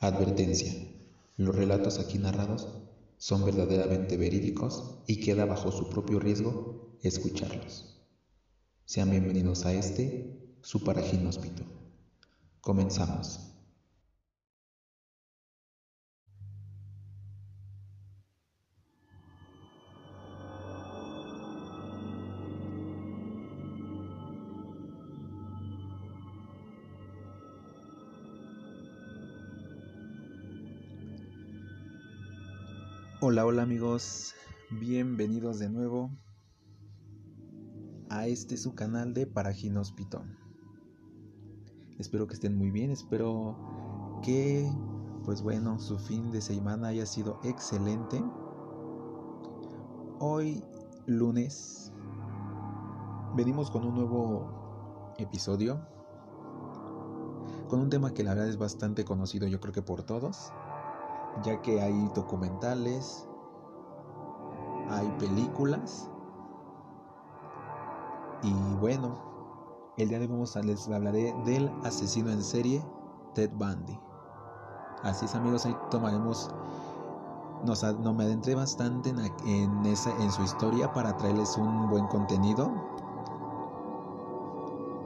Advertencia. Los relatos aquí narrados son verdaderamente verídicos y queda bajo su propio riesgo escucharlos. Sean bienvenidos a este, su paraginóspito. Comenzamos. Hola, hola amigos, bienvenidos de nuevo a este su canal de Paraginóspito. Espero que estén muy bien, espero que, pues bueno, su fin de semana haya sido excelente. Hoy, lunes, venimos con un nuevo episodio, con un tema que la verdad es bastante conocido yo creo que por todos ya que hay documentales, hay películas. Y bueno, el día de hoy les hablaré del asesino en serie Ted Bundy. Así es amigos, ahí tomaremos, nos, no me adentré bastante en, en, esa, en su historia para traerles un buen contenido,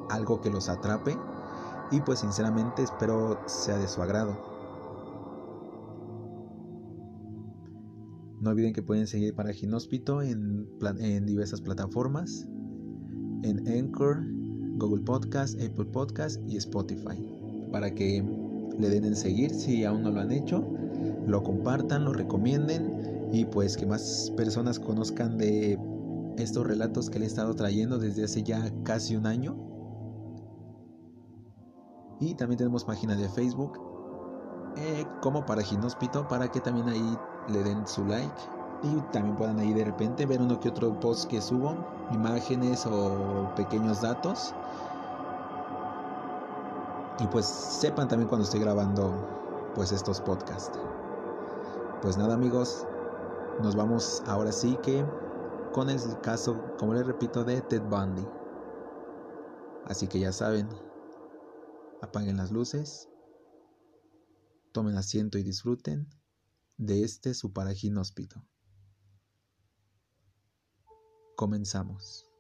algo que los atrape y pues sinceramente espero sea de su agrado. No olviden que pueden seguir para Ginóspito en, diversas plataformas, en Anchor, Google Podcast, Apple Podcast y Spotify, para que le den en seguir si aún no lo han hecho, lo compartan, lo recomienden y pues que más personas conozcan de estos relatos que le he estado trayendo desde hace ya casi un año. Y también tenemos página de Facebook eh, como para Ginóspito para que también ahí le den su like y también puedan ahí de repente ver uno que otro post que subo, imágenes o pequeños datos. Y pues sepan también cuando estoy grabando pues estos podcasts. Pues nada amigos, nos vamos ahora sí que con el caso, como les repito, de Ted Bundy. Así que ya saben, apaguen las luces, tomen asiento y disfruten de este su paraginóspito. Comenzamos.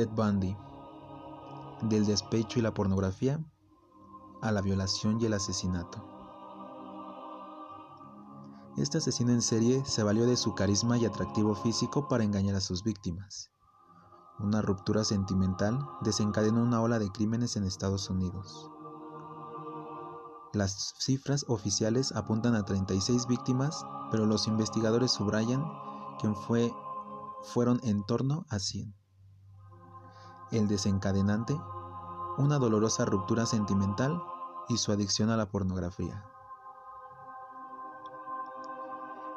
Ted Bundy, del despecho y la pornografía a la violación y el asesinato. Este asesino en serie se valió de su carisma y atractivo físico para engañar a sus víctimas. Una ruptura sentimental desencadenó una ola de crímenes en Estados Unidos. Las cifras oficiales apuntan a 36 víctimas, pero los investigadores subrayan que fue, fueron en torno a 100 el desencadenante, una dolorosa ruptura sentimental y su adicción a la pornografía.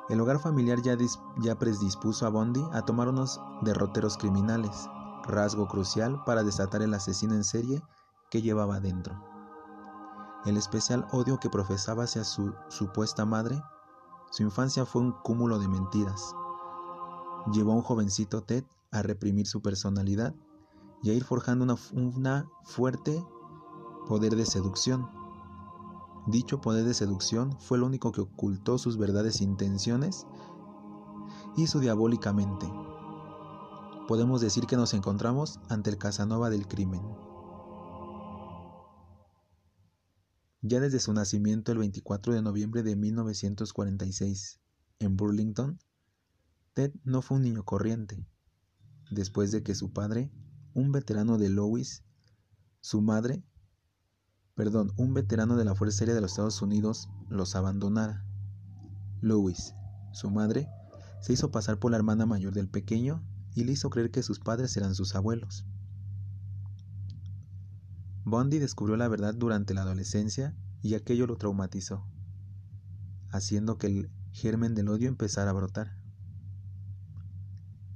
El hogar familiar ya, ya predispuso a Bondi a tomar unos derroteros criminales, rasgo crucial para desatar el asesino en serie que llevaba dentro. El especial odio que profesaba hacia su supuesta madre, su infancia fue un cúmulo de mentiras. Llevó a un jovencito Ted a reprimir su personalidad y a ir forjando una, fuerte poder de seducción. Dicho poder de seducción fue lo único que ocultó sus verdades intenciones hizo diabólicamente. Podemos decir que nos encontramos ante el Casanova del crimen. Ya desde su nacimiento el 24 de noviembre de 1946 en Burlington, Ted no fue un niño corriente. Después de que su padre un veterano de Louis, su madre, perdón, un veterano de la Fuerza Aérea de los Estados Unidos los abandonara. Louis, su madre, se hizo pasar por la hermana mayor del pequeño y le hizo creer que sus padres eran sus abuelos. Bondi descubrió la verdad durante la adolescencia y aquello lo traumatizó. haciendo que el germen del odio empezara a brotar.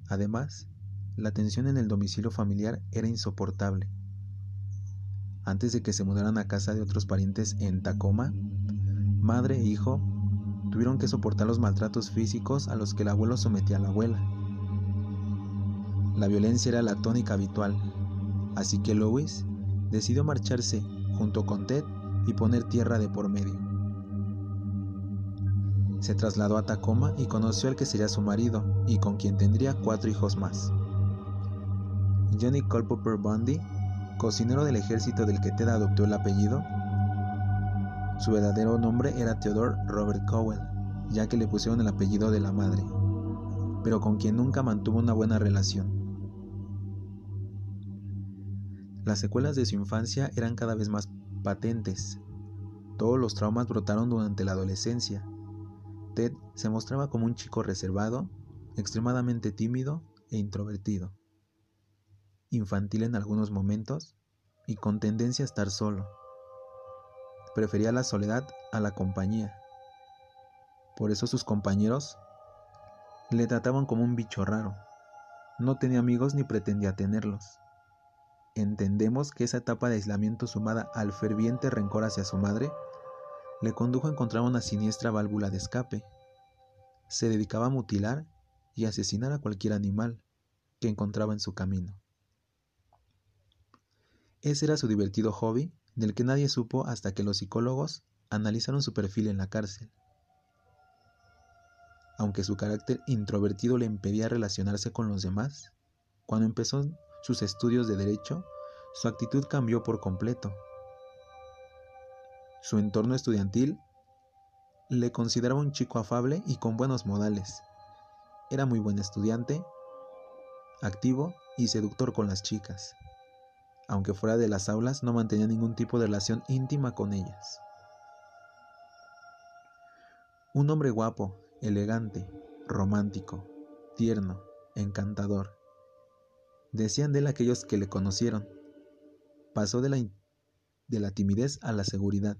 Además, la tensión en el domicilio familiar era insoportable. Antes de que se mudaran a casa de otros parientes en Tacoma, madre e hijo tuvieron que soportar los maltratos físicos a los que el abuelo sometía a la abuela. La violencia era la tónica habitual, así que Louis decidió marcharse junto con Ted y poner tierra de por medio. Se trasladó a Tacoma y conoció al que sería su marido y con quien tendría cuatro hijos más. Johnny Culpeper Bundy, cocinero del ejército del que Ted adoptó el apellido, su verdadero nombre era Theodore Robert Cowell, ya que le pusieron el apellido de la madre, pero con quien nunca mantuvo una buena relación. Las secuelas de su infancia eran cada vez más patentes. Todos los traumas brotaron durante la adolescencia. Ted se mostraba como un chico reservado, extremadamente tímido e introvertido, infantil en algunos momentos y con tendencia a estar solo. Prefería la soledad a la compañía. Por eso sus compañeros le trataban como un bicho raro. No tenía amigos ni pretendía tenerlos. Entendemos que esa etapa de aislamiento sumada al ferviente rencor hacia su madre le condujo a encontrar una siniestra válvula de escape. Se dedicaba a mutilar y asesinar a cualquier animal que encontraba en su camino. Ese era su divertido hobby, del que nadie supo hasta que los psicólogos analizaron su perfil en la cárcel. Aunque su carácter introvertido le impedía relacionarse con los demás, cuando empezó sus estudios de derecho, su actitud cambió por completo. Su entorno estudiantil le consideraba un chico afable y con buenos modales. Era muy buen estudiante, activo y seductor con las chicas. Aunque fuera de las aulas no mantenía ningún tipo de relación íntima con ellas. Un hombre guapo, elegante, romántico, tierno, encantador, Decían de él aquellos que le conocieron. Pasó de la, de la timidez a la seguridad,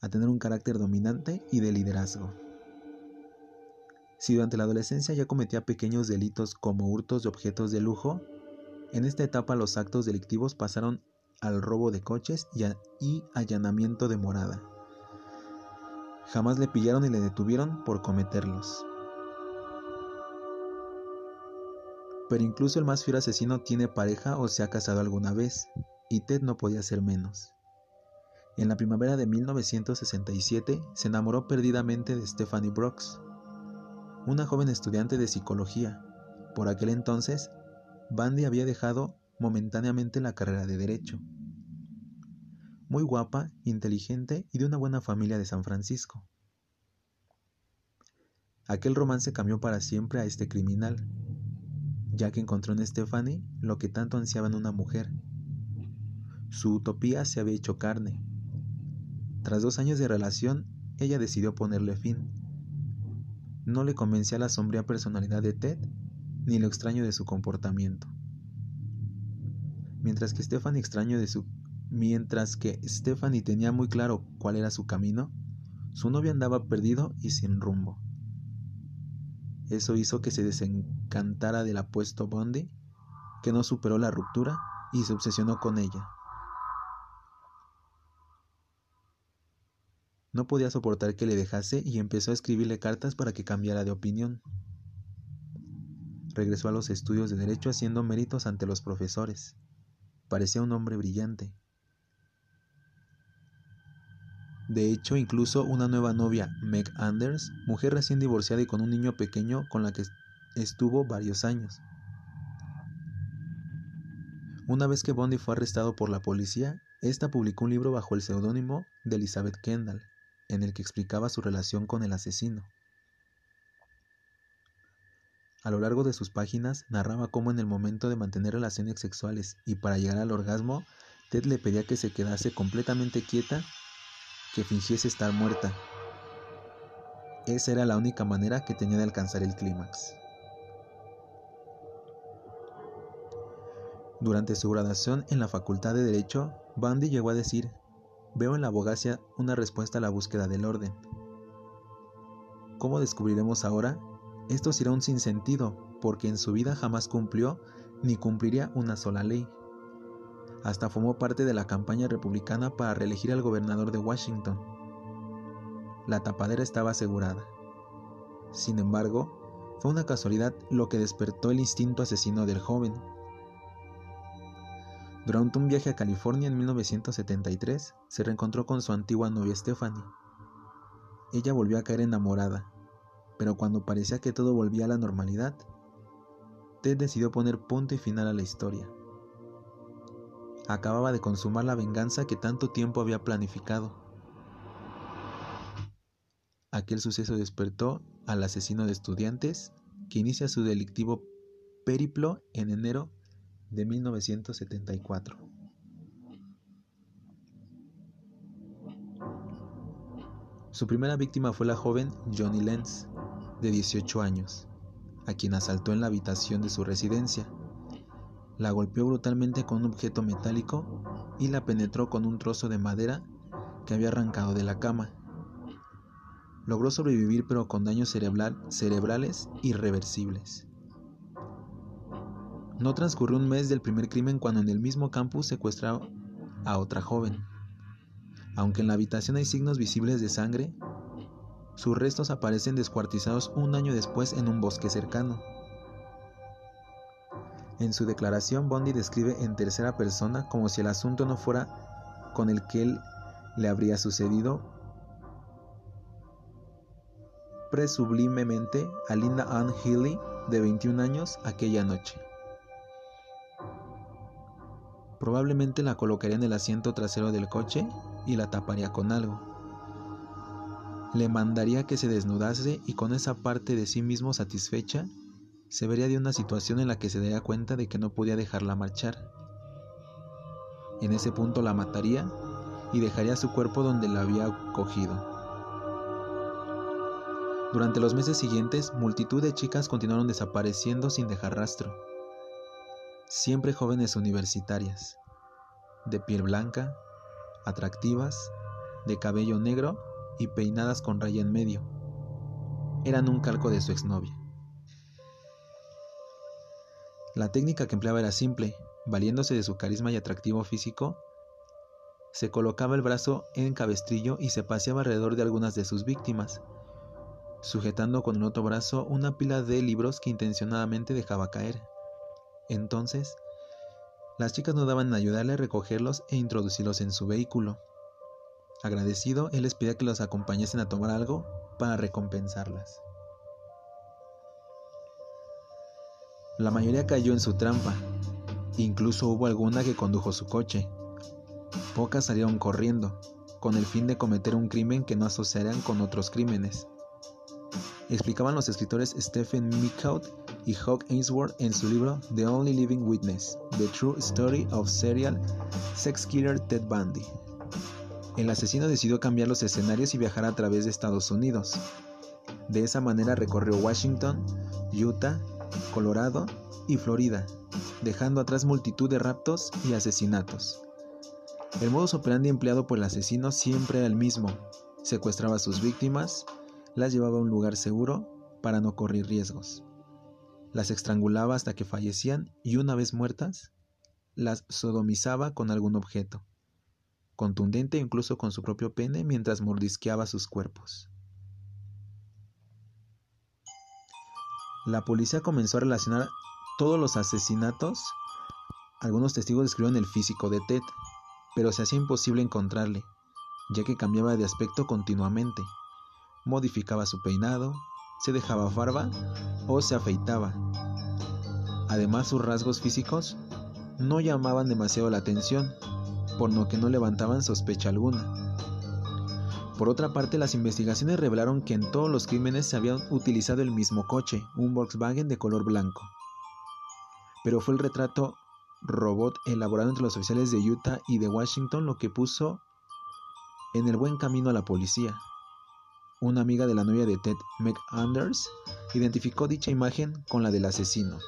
a tener un carácter dominante y de liderazgo. Si durante la adolescencia ya cometía pequeños delitos como hurtos de objetos de lujo, en esta etapa los actos delictivos pasaron al robo de coches y, y, allanamiento de morada. Jamás le pillaron y le detuvieron por cometerlos. Pero incluso el más fiero asesino tiene pareja o se ha casado alguna vez, y Ted no podía ser menos. En la primavera de 1967 se enamoró perdidamente de Stephanie Brooks, una joven estudiante de psicología. Por aquel entonces, Bandy había dejado momentáneamente la carrera de derecho. Muy guapa, inteligente y de una buena familia de San Francisco. Aquel romance cambió para siempre a este criminal, ya que encontró en Stephanie lo que tanto ansiaba en una mujer. Su utopía se había hecho carne. Tras dos años de relación, ella decidió ponerle fin. No le convencía la sombría personalidad de Ted ni lo extraño de su comportamiento. Mientras que Stephanie extraño de su mientras que Stephanie tenía muy claro cuál era su camino, su novia andaba perdido y sin rumbo. Eso hizo que se desencantara del apuesto Bondi, que no superó la ruptura y se obsesionó con ella. No podía soportar que le dejase y empezó a escribirle cartas para que cambiara de opinión. Regresó a los estudios de derecho haciendo méritos ante los profesores. Parecía un hombre brillante. De hecho, incluso una nueva novia, Meg Anders, mujer recién divorciada y con un niño pequeño con la que estuvo varios años. Una vez que Bondi fue arrestado por la policía, esta publicó un libro bajo el seudónimo de Elizabeth Kendall, en el que explicaba su relación con el asesino. A lo largo de sus páginas narraba cómo en el momento de mantener relaciones sexuales y para llegar al orgasmo, Ted le pedía que se quedase completamente quieta que fingiese estar muerta. Esa era la única manera que tenía de alcanzar el clímax. Durante su graduación en la Facultad de Derecho, Bundy llegó a decir, veo en la abogacía una respuesta a la búsqueda del orden. Como descubriremos ahora, esto será un sinsentido, porque en su vida jamás cumplió ni cumpliría una sola ley. Hasta formó parte de la campaña republicana para reelegir al gobernador de Washington. La tapadera estaba asegurada. Sin embargo, fue una casualidad lo que despertó el instinto asesino del joven. Durante un viaje a California en 1973, se reencontró con su antigua novia Stephanie. Ella volvió a caer enamorada, pero cuando parecía que todo volvía a la normalidad, Ted decidió poner punto y final a la historia. Acababa de consumar la venganza que tanto tiempo había planificado. Aquel suceso despertó al asesino de estudiantes que inicia su delictivo periplo en enero de 1974. Su primera víctima fue la joven Johnny Lenz, de 18 años, a quien asaltó en la habitación de su residencia. La golpeó brutalmente con un objeto metálico y la penetró con un trozo de madera que había arrancado de la cama. Logró sobrevivir pero con daños cerebrales irreversibles. No transcurrió un mes del primer crimen cuando en el mismo campus secuestraron a otra joven. Aunque en la habitación hay signos visibles de sangre, sus restos aparecen descuartizados un año después en un bosque cercano. En su declaración, Bondi describe en tercera persona como si el asunto no fuera con el que él le habría sucedido presublimemente a Linda Ann Healy, de 21 años, aquella noche. Probablemente la colocaría en el asiento trasero del coche y la taparía con algo. Le mandaría que se desnudase y con esa parte de sí mismo satisfecha, se vería de una situación en la que se daría cuenta de que no podía dejarla marchar. En ese punto la mataría y dejaría su cuerpo donde la había cogido. Durante los meses siguientes, multitud de chicas continuaron desapareciendo sin dejar rastro siempre jóvenes universitarias, de piel blanca, atractivas, de cabello negro y peinadas con raya en medio. Eran un calco de su exnovia. La técnica que empleaba era simple, valiéndose de su carisma y atractivo físico, se colocaba el brazo en cabestrillo y se paseaba alrededor de algunas de sus víctimas, sujetando con el otro brazo una pila de libros que intencionadamente dejaba caer. Entonces, las chicas no daban en ayudarle a recogerlos e introducirlos en su vehículo. Agradecido, él les pedía que los acompañasen a tomar algo para recompensarlas. La mayoría cayó en su trampa, incluso hubo alguna que condujo su coche. Pocas salieron corriendo, con el fin de cometer un crimen que no asociaran con otros crímenes. Explicaban los escritores Stephen Meekout y Hawk Ainsworth en su libro The Only Living Witness, The True Story of Serial Sex Killer Ted Bundy. El asesino decidió cambiar los escenarios y viajar a través de Estados Unidos. De esa manera recorrió Washington, Utah, Colorado y Florida, dejando atrás multitud de raptos y asesinatos. El modus operandi empleado por el asesino siempre era el mismo. Secuestraba a sus víctimas, las llevaba a un lugar seguro para no correr riesgos las estrangulaba hasta que fallecían y una vez muertas, las sodomizaba con algún objeto, contundente incluso con su propio pene mientras mordisqueaba sus cuerpos. La policía comenzó a relacionar todos los asesinatos. Algunos testigos describieron el físico de Ted, pero se hacía imposible encontrarle, ya que cambiaba de aspecto continuamente. Modificaba su peinado, se dejaba barba o se afeitaba. Además sus rasgos físicos no llamaban demasiado la atención, por lo que no levantaban sospecha alguna. Por otra parte, las investigaciones revelaron que en todos los crímenes se habían utilizado el mismo coche, un Volkswagen de color blanco. Pero fue el retrato robot elaborado entre los oficiales de Utah y de Washington lo que puso en el buen camino a la policía. Una amiga de la novia de Ted, Meg Anders, identificó dicha imagen con la del asesino.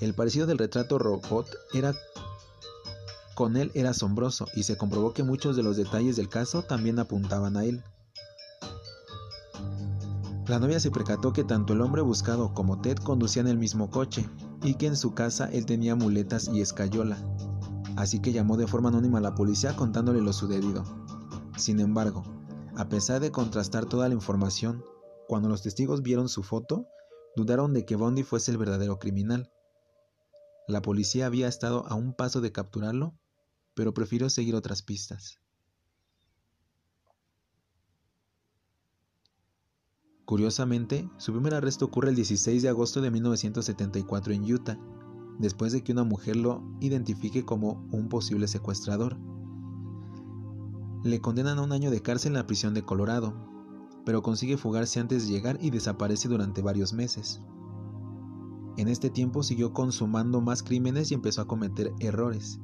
El parecido del retrato robot era con él era asombroso y se comprobó que muchos de los detalles del caso también apuntaban a él. La novia se percató que tanto el hombre buscado como Ted conducían el mismo coche y que en su casa él tenía muletas y escayola, así que llamó de forma anónima a la policía contándole lo sucedido. Sin embargo, a pesar de contrastar toda la información, cuando los testigos vieron su foto, dudaron de que Bondi fuese el verdadero criminal. La policía había estado a un paso de capturarlo, pero prefirió seguir otras pistas. Curiosamente, su primer arresto ocurre el 16 de agosto de 1974 en Utah, después de que una mujer lo identifique como un posible secuestrador. Le condenan a un año de cárcel en la prisión de Colorado, pero consigue fugarse antes de llegar y desaparece durante varios meses. En este tiempo siguió consumando más crímenes y empezó a cometer errores.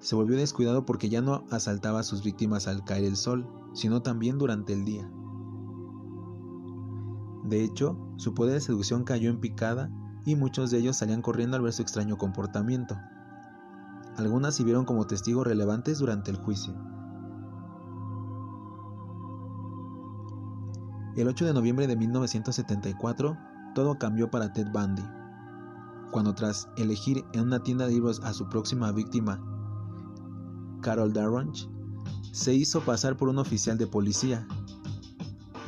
Se volvió descuidado porque ya no asaltaba a sus víctimas al caer el sol, sino también durante el día. De hecho, su poder de seducción cayó en picada y muchos de ellos salían corriendo al ver su extraño comportamiento. Algunas sirvieron como testigos relevantes durante el juicio. El 8 de noviembre de 1974, todo cambió para Ted Bundy, cuando tras elegir en una tienda de libros a su próxima víctima, Carol Darronch, se hizo pasar por un oficial de policía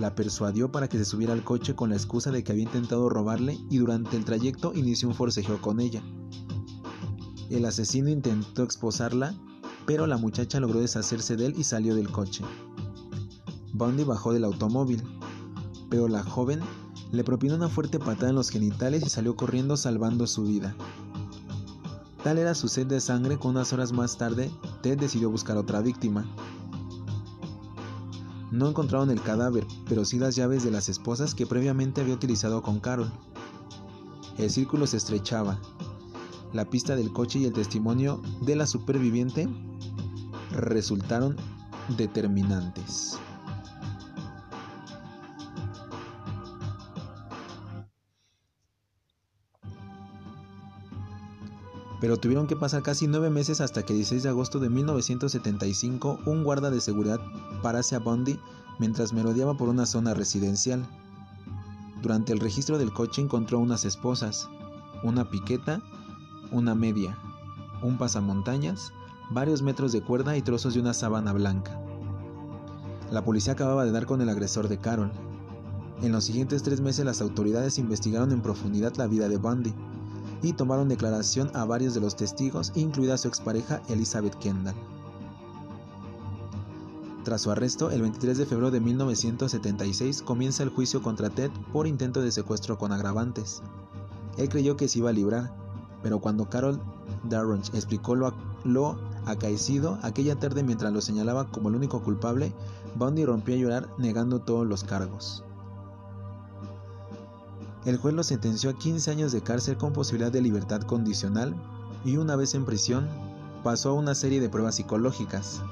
la persuadió para que se subiera al coche con la excusa de que había intentado robarle y durante el trayecto inició un forcejeo con ella. El asesino intentó esposarla, pero la muchacha logró deshacerse de él y salió del coche. Bundy bajó del automóvil, pero la joven le propinó una fuerte patada en los genitales y salió corriendo salvando su vida. Tal era su sed de sangre que unas horas más tarde Ted decidió buscar otra víctima, no encontraron el cadáver, pero sí las llaves de las esposas que previamente había utilizado con Carol. El círculo se estrechaba. La pista del coche y el testimonio de la superviviente resultaron determinantes. Pero tuvieron que pasar casi nueve meses hasta que el 16 de agosto de 1975 un guarda de seguridad parase a Bundy mientras merodeaba por una zona residencial. Durante el registro del coche encontró unas esposas, una piqueta, una media, un pasamontañas, varios metros de cuerda y trozos de una sábana blanca. La policía acababa de dar con el agresor de Carol. En los siguientes tres meses las autoridades investigaron en profundidad la vida de Bundy y tomaron declaración a varios de los testigos, incluida su expareja Elizabeth Kendall. Tras su arresto, el 23 de febrero de 1976 comienza el juicio contra Ted por intento de secuestro con agravantes. Él creyó que se iba a librar, pero cuando Carol Darronch explicó lo, lo acaecido aquella tarde mientras lo señalaba como el único culpable, Bundy rompió a llorar negando todos los cargos. El juez lo sentenció a 15 años de cárcel con posibilidad de libertad condicional y una vez en prisión pasó a una serie de pruebas psicológicas.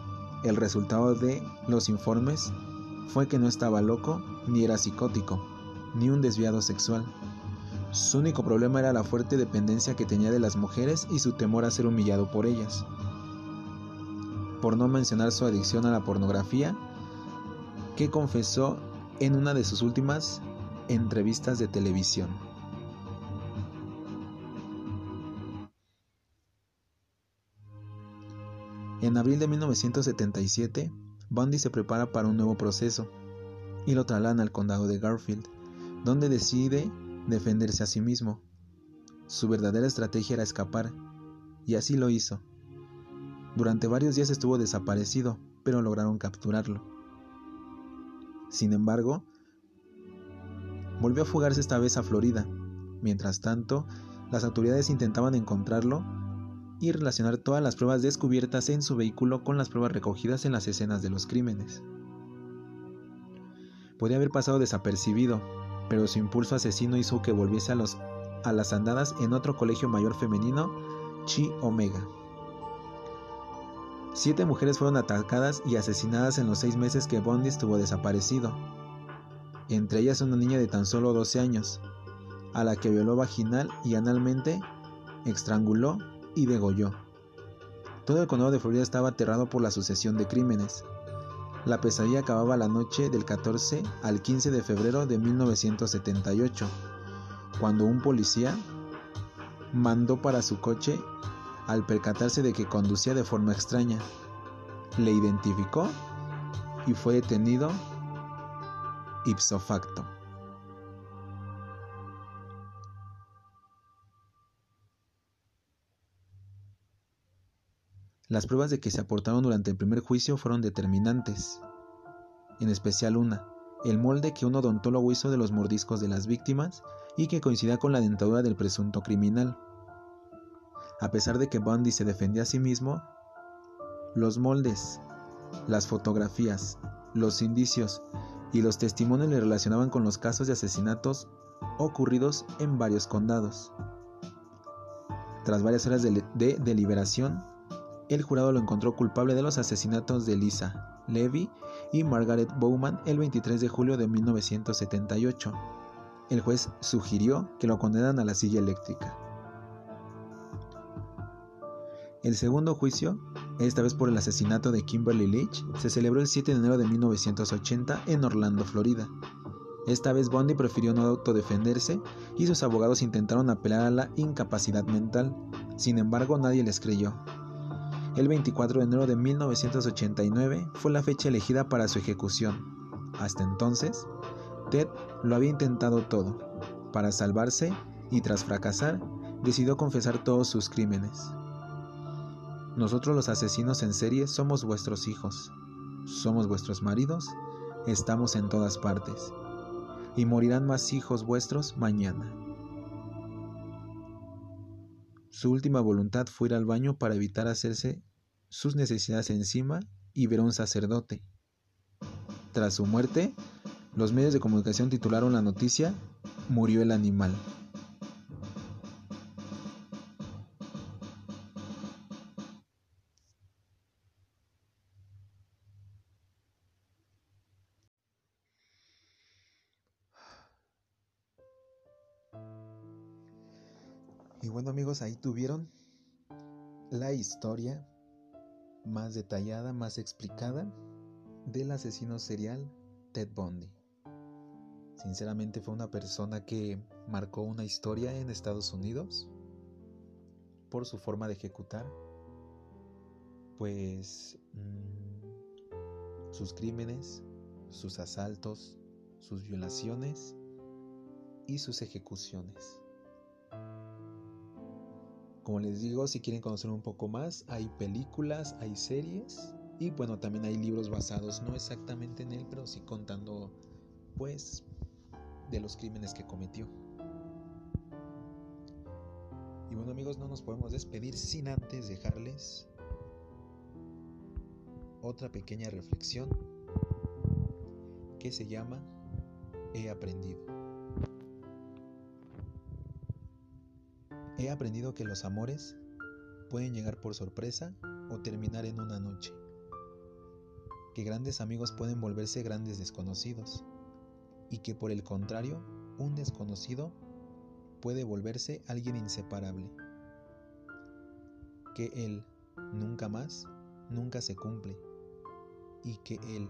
El resultado de los informes fue que no estaba loco, ni era psicótico, ni un desviado sexual. Su único problema era la fuerte dependencia que tenía de las mujeres y su temor a ser humillado por ellas. Por no mencionar su adicción a la pornografía, que confesó en una de sus últimas entrevistas de televisión. En abril de 1977, Bundy se prepara para un nuevo proceso y lo trasladan al condado de Garfield, donde decide defenderse a sí mismo. Su verdadera estrategia era escapar, y así lo hizo. Durante varios días estuvo desaparecido, pero lograron capturarlo. Sin embargo, volvió a fugarse esta vez a Florida. Mientras tanto, las autoridades intentaban encontrarlo y relacionar todas las pruebas descubiertas en su vehículo con las pruebas recogidas en las escenas de los crímenes. Podía haber pasado desapercibido, pero su impulso asesino hizo que volviese a, a las andadas en otro colegio mayor femenino, Chi Omega. Siete mujeres fueron atacadas y asesinadas en los seis meses que Bondi estuvo desaparecido, entre ellas una niña de tan solo 12 años, a la que violó vaginal y analmente, estranguló y degolló. Todo el condado de Florida estaba aterrado por la sucesión de crímenes. La pesadilla acababa la noche del 14 al 15 de febrero de 1978, cuando un policía mandó para su coche al percatarse de que conducía de forma extraña. Le identificó y fue detenido ipso facto. Las pruebas de que se aportaron durante el primer juicio fueron determinantes, en especial una, el molde que un odontólogo hizo de los mordiscos de las víctimas y que coincidía con la dentadura del presunto criminal. A pesar de que Bundy se defendía a sí mismo, los moldes, las fotografías, los indicios y los testimonios le relacionaban con los casos de asesinatos ocurridos en varios condados. Tras varias horas de, de deliberación, el jurado lo encontró culpable de los asesinatos de Lisa, Levy y Margaret Bowman el 23 de julio de 1978. El juez sugirió que lo condenan a la silla eléctrica. El segundo juicio, esta vez por el asesinato de Kimberly Leach, se celebró el 7 de enero de 1980 en Orlando, Florida. Esta vez Bondi prefirió no autodefenderse y sus abogados intentaron apelar a la incapacidad mental. Sin embargo, nadie les creyó. El 24 de enero de 1989 fue la fecha elegida para su ejecución. Hasta entonces, Ted lo había intentado todo. Para salvarse y tras fracasar, decidió confesar todos sus crímenes. Nosotros los asesinos en serie somos vuestros hijos, somos vuestros maridos, estamos en todas partes, y morirán más hijos vuestros mañana. Su última voluntad fue ir al baño para evitar hacerse sus necesidades encima y ver a un sacerdote. Tras su muerte, los medios de comunicación titularon la noticia Murió el animal. Y bueno amigos, ahí tuvieron la historia más detallada, más explicada del asesino serial Ted Bundy. Sinceramente fue una persona que marcó una historia en Estados Unidos por su forma de ejecutar, pues mmm, sus crímenes, sus asaltos, sus violaciones y sus ejecuciones. Como les digo, si quieren conocer un poco más, hay películas, hay series y bueno, también hay libros basados, no exactamente en él, pero sí contando pues de los crímenes que cometió. Y bueno amigos, no nos podemos despedir sin antes dejarles otra pequeña reflexión que se llama He aprendido. He aprendido que los amores pueden llegar por sorpresa o terminar en una noche. Que grandes amigos pueden volverse grandes desconocidos. Y que por el contrario, un desconocido puede volverse alguien inseparable. Que él nunca más, nunca se cumple. Y que él,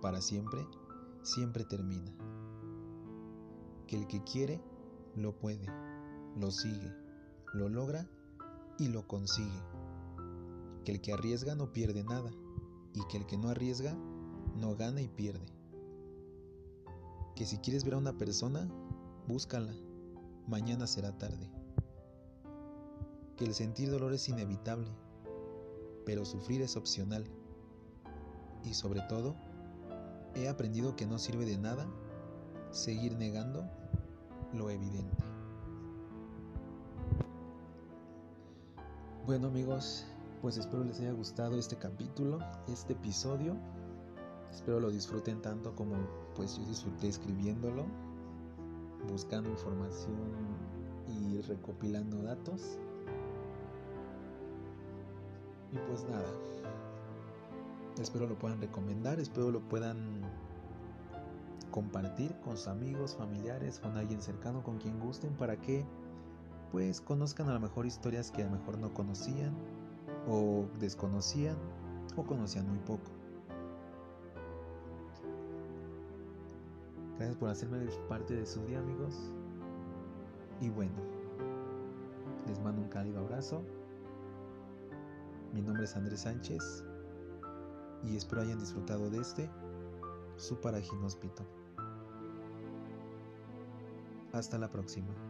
para siempre, siempre termina. Que el que quiere, lo puede lo sigue, lo logra y lo consigue. Que el que arriesga no pierde nada y que el que no arriesga no gana y pierde. Que si quieres ver a una persona, búscala, mañana será tarde. Que el sentir dolor es inevitable, pero sufrir es opcional. Y sobre todo, he aprendido que no sirve de nada seguir negando lo evidente. Bueno amigos, pues espero les haya gustado este capítulo, este episodio. Espero lo disfruten tanto como pues yo disfruté escribiéndolo, buscando información y recopilando datos. Y pues nada, espero lo puedan recomendar, espero lo puedan compartir con sus amigos, familiares, con alguien cercano, con quien gusten, para que pues conozcan a lo mejor historias que a lo mejor no conocían o desconocían o conocían muy poco. Gracias por hacerme parte de su día amigos. Y bueno, les mando un cálido abrazo. Mi nombre es Andrés Sánchez y espero hayan disfrutado de este, su parajinhóspito. Hasta la próxima.